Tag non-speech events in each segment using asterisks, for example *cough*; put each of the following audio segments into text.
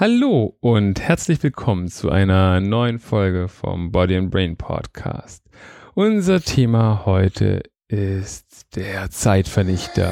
Hallo und herzlich willkommen zu einer neuen Folge vom Body and Brain Podcast. Unser Thema heute ist der Zeitvernichter.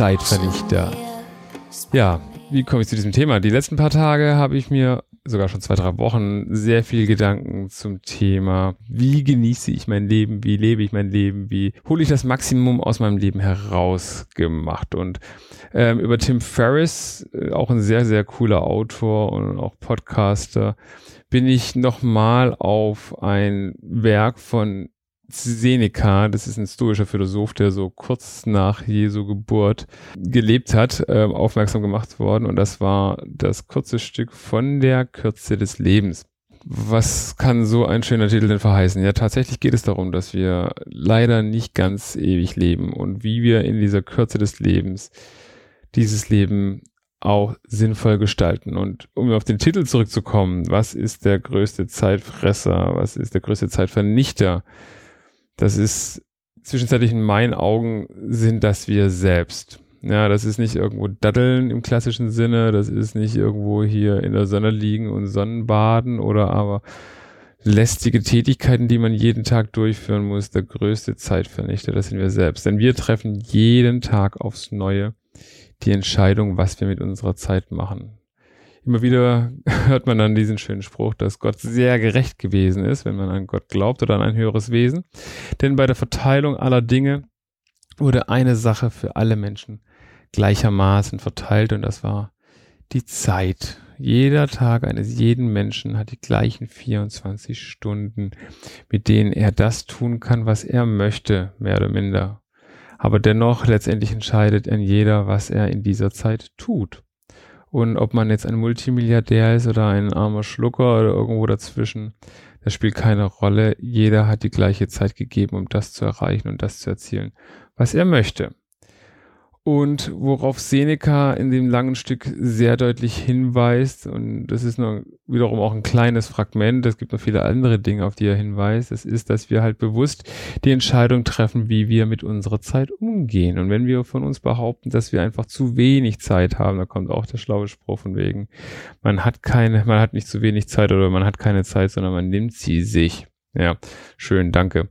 Zeitvernichter. Ja, wie komme ich zu diesem Thema? Die letzten paar Tage habe ich mir, sogar schon zwei, drei Wochen, sehr viel Gedanken zum Thema, wie genieße ich mein Leben, wie lebe ich mein Leben, wie hole ich das Maximum aus meinem Leben heraus gemacht. Und ähm, über Tim Ferriss, äh, auch ein sehr, sehr cooler Autor und auch Podcaster, bin ich nochmal auf ein Werk von Seneca, das ist ein stoischer Philosoph, der so kurz nach Jesu Geburt gelebt hat, äh, aufmerksam gemacht worden. Und das war das kurze Stück von der Kürze des Lebens. Was kann so ein schöner Titel denn verheißen? Ja, tatsächlich geht es darum, dass wir leider nicht ganz ewig leben und wie wir in dieser Kürze des Lebens dieses Leben auch sinnvoll gestalten. Und um auf den Titel zurückzukommen, was ist der größte Zeitfresser? Was ist der größte Zeitvernichter? Das ist zwischenzeitlich in meinen Augen sind das wir selbst. Ja, das ist nicht irgendwo daddeln im klassischen Sinne, das ist nicht irgendwo hier in der Sonne liegen und Sonnenbaden oder aber lästige Tätigkeiten, die man jeden Tag durchführen muss, der größte Zeitvernichter, das sind wir selbst. Denn wir treffen jeden Tag aufs Neue die Entscheidung, was wir mit unserer Zeit machen immer wieder *laughs* hört man dann diesen schönen Spruch, dass Gott sehr gerecht gewesen ist, wenn man an Gott glaubt oder an ein höheres Wesen. Denn bei der Verteilung aller Dinge wurde eine Sache für alle Menschen gleichermaßen verteilt und das war die Zeit. Jeder Tag eines jeden Menschen hat die gleichen 24 Stunden, mit denen er das tun kann, was er möchte, mehr oder minder. Aber dennoch letztendlich entscheidet ein jeder, was er in dieser Zeit tut. Und ob man jetzt ein Multimilliardär ist oder ein armer Schlucker oder irgendwo dazwischen, das spielt keine Rolle. Jeder hat die gleiche Zeit gegeben, um das zu erreichen und das zu erzielen, was er möchte. Und worauf Seneca in dem langen Stück sehr deutlich hinweist, und das ist nur wiederum auch ein kleines Fragment, es gibt noch viele andere Dinge, auf die er hinweist, das ist, dass wir halt bewusst die Entscheidung treffen, wie wir mit unserer Zeit umgehen. Und wenn wir von uns behaupten, dass wir einfach zu wenig Zeit haben, da kommt auch der schlaue Spruch von wegen, man hat keine, man hat nicht zu wenig Zeit oder man hat keine Zeit, sondern man nimmt sie sich. Ja, schön, danke.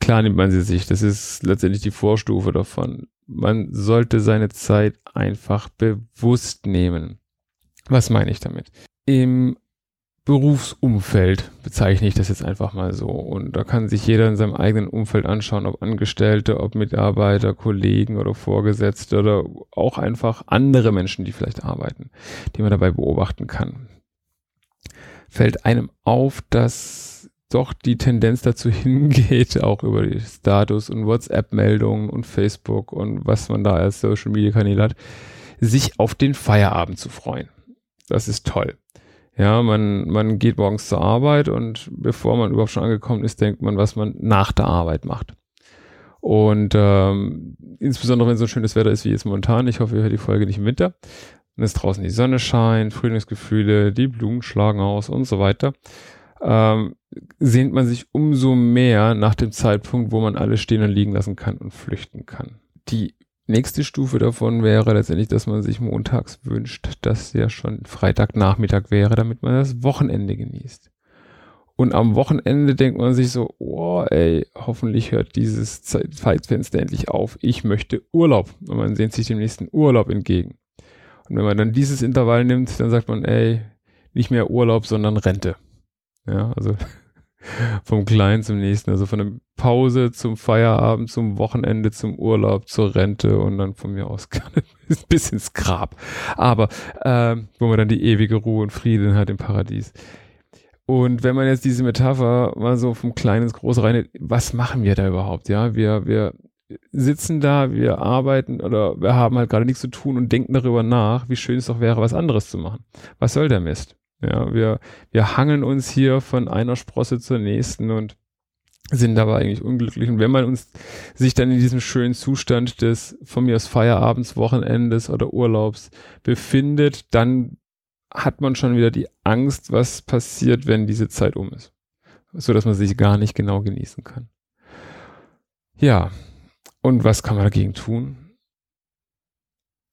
Klar nimmt man sie sich. Das ist letztendlich die Vorstufe davon man sollte seine Zeit einfach bewusst nehmen. Was meine ich damit? Im Berufsumfeld bezeichne ich das jetzt einfach mal so. Und da kann sich jeder in seinem eigenen Umfeld anschauen, ob Angestellte, ob Mitarbeiter, Kollegen oder Vorgesetzte oder auch einfach andere Menschen, die vielleicht arbeiten, die man dabei beobachten kann. Fällt einem auf, dass doch die Tendenz dazu *laughs* hingeht, auch über die Status und WhatsApp-Meldungen und Facebook und was man da als Social Media Kanäle hat, sich auf den Feierabend zu freuen. Das ist toll. Ja, man, man geht morgens zur Arbeit und bevor man überhaupt schon angekommen ist, denkt man, was man nach der Arbeit macht. Und ähm, insbesondere wenn so schönes Wetter ist wie jetzt momentan, ich hoffe, ihr hört die Folge nicht im Winter, wenn es draußen die Sonne scheint, Frühlingsgefühle, die Blumen schlagen aus und so weiter ähm, sehnt man sich umso mehr nach dem Zeitpunkt, wo man alles stehen und liegen lassen kann und flüchten kann. Die nächste Stufe davon wäre letztendlich, dass man sich montags wünscht, dass ja schon Freitagnachmittag wäre, damit man das Wochenende genießt. Und am Wochenende denkt man sich so, oh ey, hoffentlich hört dieses Zeitfenster endlich auf. Ich möchte Urlaub. Und man sehnt sich dem nächsten Urlaub entgegen. Und wenn man dann dieses Intervall nimmt, dann sagt man, ey, nicht mehr Urlaub, sondern Rente. Ja, also *laughs* vom Kleinen zum nächsten, also von der Pause zum Feierabend, zum Wochenende, zum Urlaub, zur Rente und dann von mir aus *laughs* bis ins Grab. Aber äh, wo man dann die ewige Ruhe und Frieden hat im Paradies. Und wenn man jetzt diese Metapher mal so vom Kleinen ins Große rein, was machen wir da überhaupt? Ja, wir, wir sitzen da, wir arbeiten oder wir haben halt gerade nichts zu tun und denken darüber nach, wie schön es doch wäre, was anderes zu machen. Was soll der Mist? Ja, wir, wir hangeln uns hier von einer Sprosse zur nächsten und sind aber eigentlich unglücklich. Und wenn man uns sich dann in diesem schönen Zustand des von mir aus Feierabends, Wochenendes oder Urlaubs befindet, dann hat man schon wieder die Angst, was passiert, wenn diese Zeit um ist. So dass man sich gar nicht genau genießen kann. Ja. Und was kann man dagegen tun?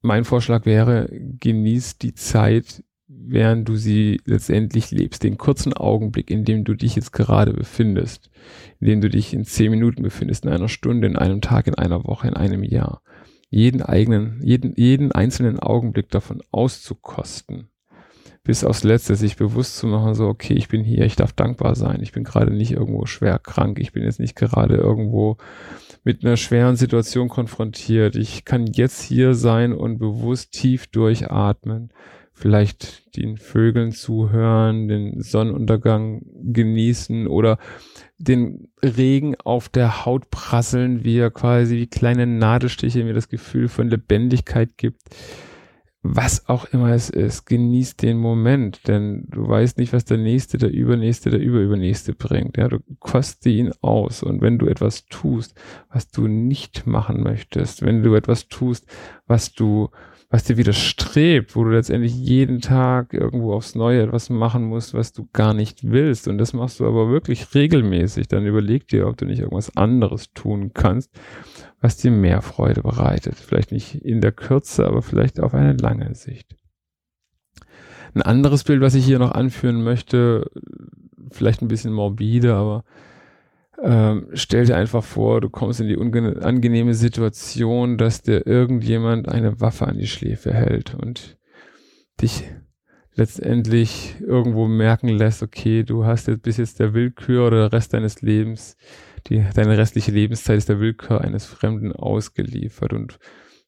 Mein Vorschlag wäre, genieß die Zeit, während du sie letztendlich lebst. Den kurzen Augenblick, in dem du dich jetzt gerade befindest, in dem du dich in zehn Minuten befindest, in einer Stunde, in einem Tag, in einer Woche, in einem Jahr. Jeden eigenen, jeden, jeden einzelnen Augenblick davon auszukosten bis aufs Letzte sich bewusst zu machen, so, okay, ich bin hier, ich darf dankbar sein, ich bin gerade nicht irgendwo schwer krank, ich bin jetzt nicht gerade irgendwo mit einer schweren Situation konfrontiert, ich kann jetzt hier sein und bewusst tief durchatmen, vielleicht den Vögeln zuhören, den Sonnenuntergang genießen oder den Regen auf der Haut prasseln, wie er quasi wie kleine Nadelstiche mir das Gefühl von Lebendigkeit gibt was auch immer es ist, genieß den Moment, denn du weißt nicht, was der nächste, der übernächste, der überübernächste bringt. Ja, du koste ihn aus. Und wenn du etwas tust, was du nicht machen möchtest, wenn du etwas tust, was du was dir widerstrebt, wo du letztendlich jeden Tag irgendwo aufs Neue etwas machen musst, was du gar nicht willst. Und das machst du aber wirklich regelmäßig. Dann überleg dir, ob du nicht irgendwas anderes tun kannst, was dir mehr Freude bereitet. Vielleicht nicht in der Kürze, aber vielleicht auf eine lange Sicht. Ein anderes Bild, was ich hier noch anführen möchte, vielleicht ein bisschen morbide, aber ähm, stell dir einfach vor, du kommst in die angenehme Situation, dass dir irgendjemand eine Waffe an die Schläfe hält und dich letztendlich irgendwo merken lässt, okay, du hast jetzt bis jetzt der Willkür oder der Rest deines Lebens, die, deine restliche Lebenszeit ist der Willkür eines Fremden ausgeliefert. Und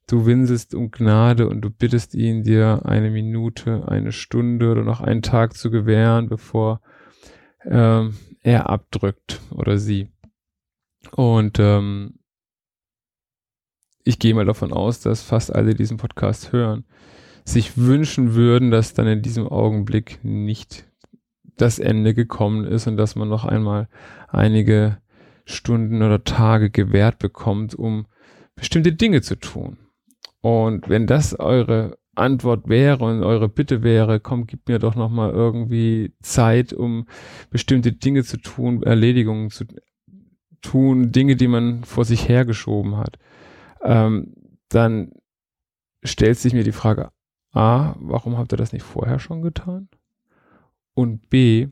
du winselst um Gnade und du bittest ihn, dir eine Minute, eine Stunde oder noch einen Tag zu gewähren, bevor ähm, er abdrückt oder sie. Und ähm, ich gehe mal davon aus, dass fast alle diesen Podcast hören, sich wünschen würden, dass dann in diesem Augenblick nicht das Ende gekommen ist und dass man noch einmal einige Stunden oder Tage gewährt bekommt, um bestimmte Dinge zu tun. Und wenn das eure Antwort wäre und eure Bitte wäre, komm, gib mir doch noch mal irgendwie Zeit, um bestimmte Dinge zu tun, Erledigungen zu tun, Dinge, die man vor sich hergeschoben hat, ähm, dann stellt sich mir die Frage, A, warum habt ihr das nicht vorher schon getan? Und B,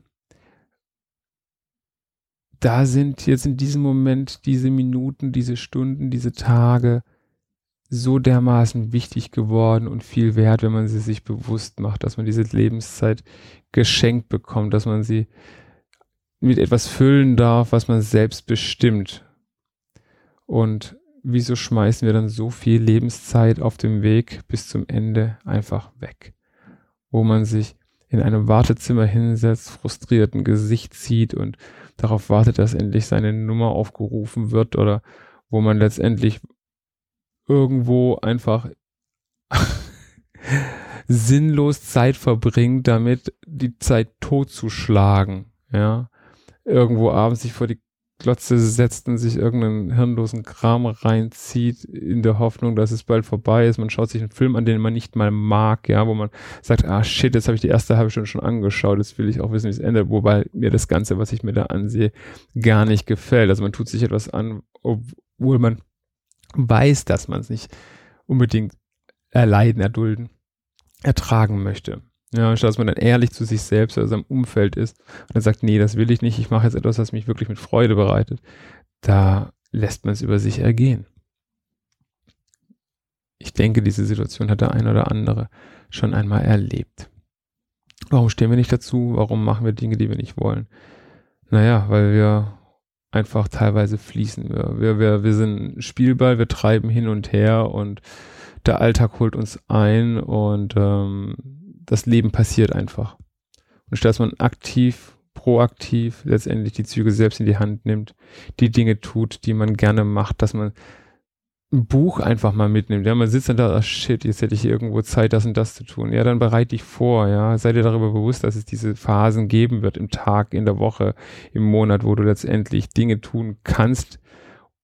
da sind jetzt in diesem Moment diese Minuten, diese Stunden, diese Tage, so dermaßen wichtig geworden und viel wert, wenn man sie sich bewusst macht, dass man diese Lebenszeit geschenkt bekommt, dass man sie mit etwas füllen darf, was man selbst bestimmt. Und wieso schmeißen wir dann so viel Lebenszeit auf dem Weg bis zum Ende einfach weg? Wo man sich in einem Wartezimmer hinsetzt, frustriert ein Gesicht zieht und darauf wartet, dass endlich seine Nummer aufgerufen wird oder wo man letztendlich irgendwo einfach *laughs* sinnlos Zeit verbringt, damit die Zeit totzuschlagen, ja. Irgendwo abends sich vor die Glotze setzt und sich irgendeinen hirnlosen Kram reinzieht, in der Hoffnung, dass es bald vorbei ist. Man schaut sich einen Film an, den man nicht mal mag, ja, wo man sagt, ah shit, jetzt habe ich die erste halbe Stunde schon angeschaut, jetzt will ich auch wissen, wie es endet, wobei mir das Ganze, was ich mir da ansehe, gar nicht gefällt. Also man tut sich etwas an, obwohl man weiß, dass man es nicht unbedingt erleiden, erdulden, ertragen möchte. Ja, anstatt dass man dann ehrlich zu sich selbst oder seinem Umfeld ist und dann sagt, nee, das will ich nicht, ich mache jetzt etwas, was mich wirklich mit Freude bereitet, da lässt man es über sich ergehen. Ich denke, diese Situation hat der ein oder andere schon einmal erlebt. Warum stehen wir nicht dazu? Warum machen wir Dinge, die wir nicht wollen? Naja, weil wir einfach teilweise fließen. Wir, wir, wir, wir sind Spielball, wir treiben hin und her und der Alltag holt uns ein und ähm, das Leben passiert einfach. Und statt dass man aktiv, proaktiv letztendlich die Züge selbst in die Hand nimmt, die Dinge tut, die man gerne macht, dass man ein Buch einfach mal mitnimmt. Ja, man sitzt dann da, oh shit, jetzt hätte ich irgendwo Zeit, das und das zu tun. Ja, dann bereite dich vor, ja. Sei dir darüber bewusst, dass es diese Phasen geben wird im Tag, in der Woche, im Monat, wo du letztendlich Dinge tun kannst,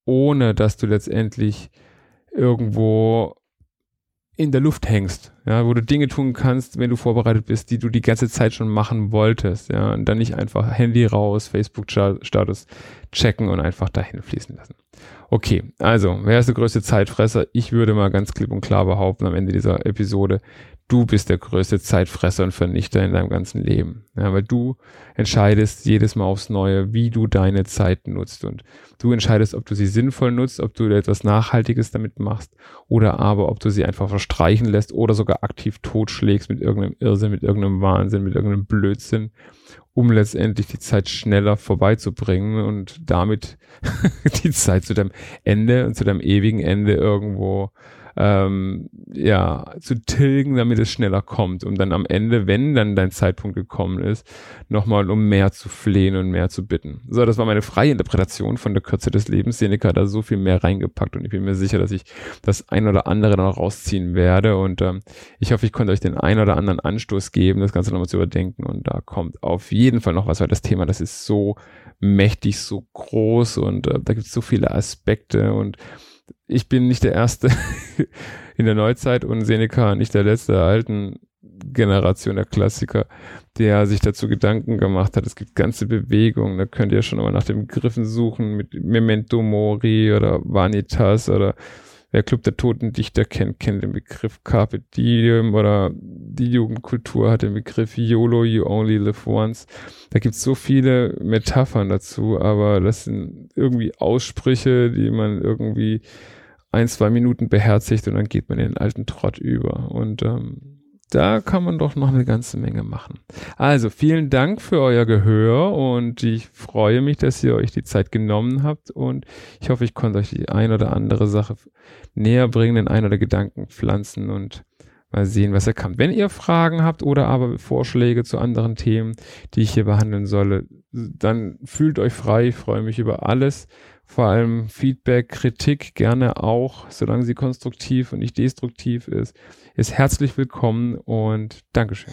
ohne dass du letztendlich irgendwo in der Luft hängst, ja, wo du Dinge tun kannst, wenn du vorbereitet bist, die du die ganze Zeit schon machen wolltest, ja, und dann nicht einfach Handy raus, Facebook-Status checken und einfach dahin fließen lassen. Okay, also, wer ist der größte Zeitfresser? Ich würde mal ganz klipp und klar behaupten am Ende dieser Episode, du bist der größte Zeitfresser und Vernichter in deinem ganzen Leben. Ja, weil du entscheidest jedes Mal aufs Neue, wie du deine Zeit nutzt. Und du entscheidest, ob du sie sinnvoll nutzt, ob du etwas Nachhaltiges damit machst oder aber, ob du sie einfach verstreichen lässt oder sogar aktiv totschlägst mit irgendeinem Irrsinn, mit irgendeinem Wahnsinn, mit irgendeinem Blödsinn um letztendlich die Zeit schneller vorbeizubringen und damit *laughs* die Zeit zu deinem Ende und zu deinem ewigen Ende irgendwo ähm, ja, zu tilgen, damit es schneller kommt, um dann am Ende, wenn dann dein Zeitpunkt gekommen ist, nochmal um mehr zu flehen und mehr zu bitten. So, das war meine freie Interpretation von der Kürze des Lebens. Seneca hat da so viel mehr reingepackt und ich bin mir sicher, dass ich das ein oder andere noch rausziehen werde und ähm, ich hoffe, ich konnte euch den ein oder anderen Anstoß geben, das Ganze nochmal zu überdenken und da kommt auf jeden Fall noch was, weil das Thema, das ist so mächtig, so groß und äh, da gibt es so viele Aspekte und ich bin nicht der Erste *laughs* in der Neuzeit und Seneca nicht der letzte der alten Generation der Klassiker, der sich dazu Gedanken gemacht hat. Es gibt ganze Bewegungen, da könnt ihr schon mal nach den Begriffen suchen mit Memento Mori oder Vanitas oder Wer Club der Toten Dichter kennt, kennt den Begriff Carpe Diem oder die Jugendkultur hat den Begriff YOLO, You Only Live Once. Da gibt's so viele Metaphern dazu, aber das sind irgendwie Aussprüche, die man irgendwie ein, zwei Minuten beherzigt und dann geht man in den alten Trott über. Und ähm, da kann man doch noch eine ganze Menge machen. Also vielen Dank für euer Gehör und ich freue mich, dass ihr euch die Zeit genommen habt und ich hoffe, ich konnte euch die ein oder andere Sache näher bringen, den ein oder Gedanken pflanzen und mal sehen, was er kann. Wenn ihr Fragen habt oder aber Vorschläge zu anderen Themen, die ich hier behandeln solle, dann fühlt euch frei. Ich freue mich über alles. Vor allem Feedback, Kritik gerne auch, solange sie konstruktiv und nicht destruktiv ist ist herzlich willkommen und Dankeschön.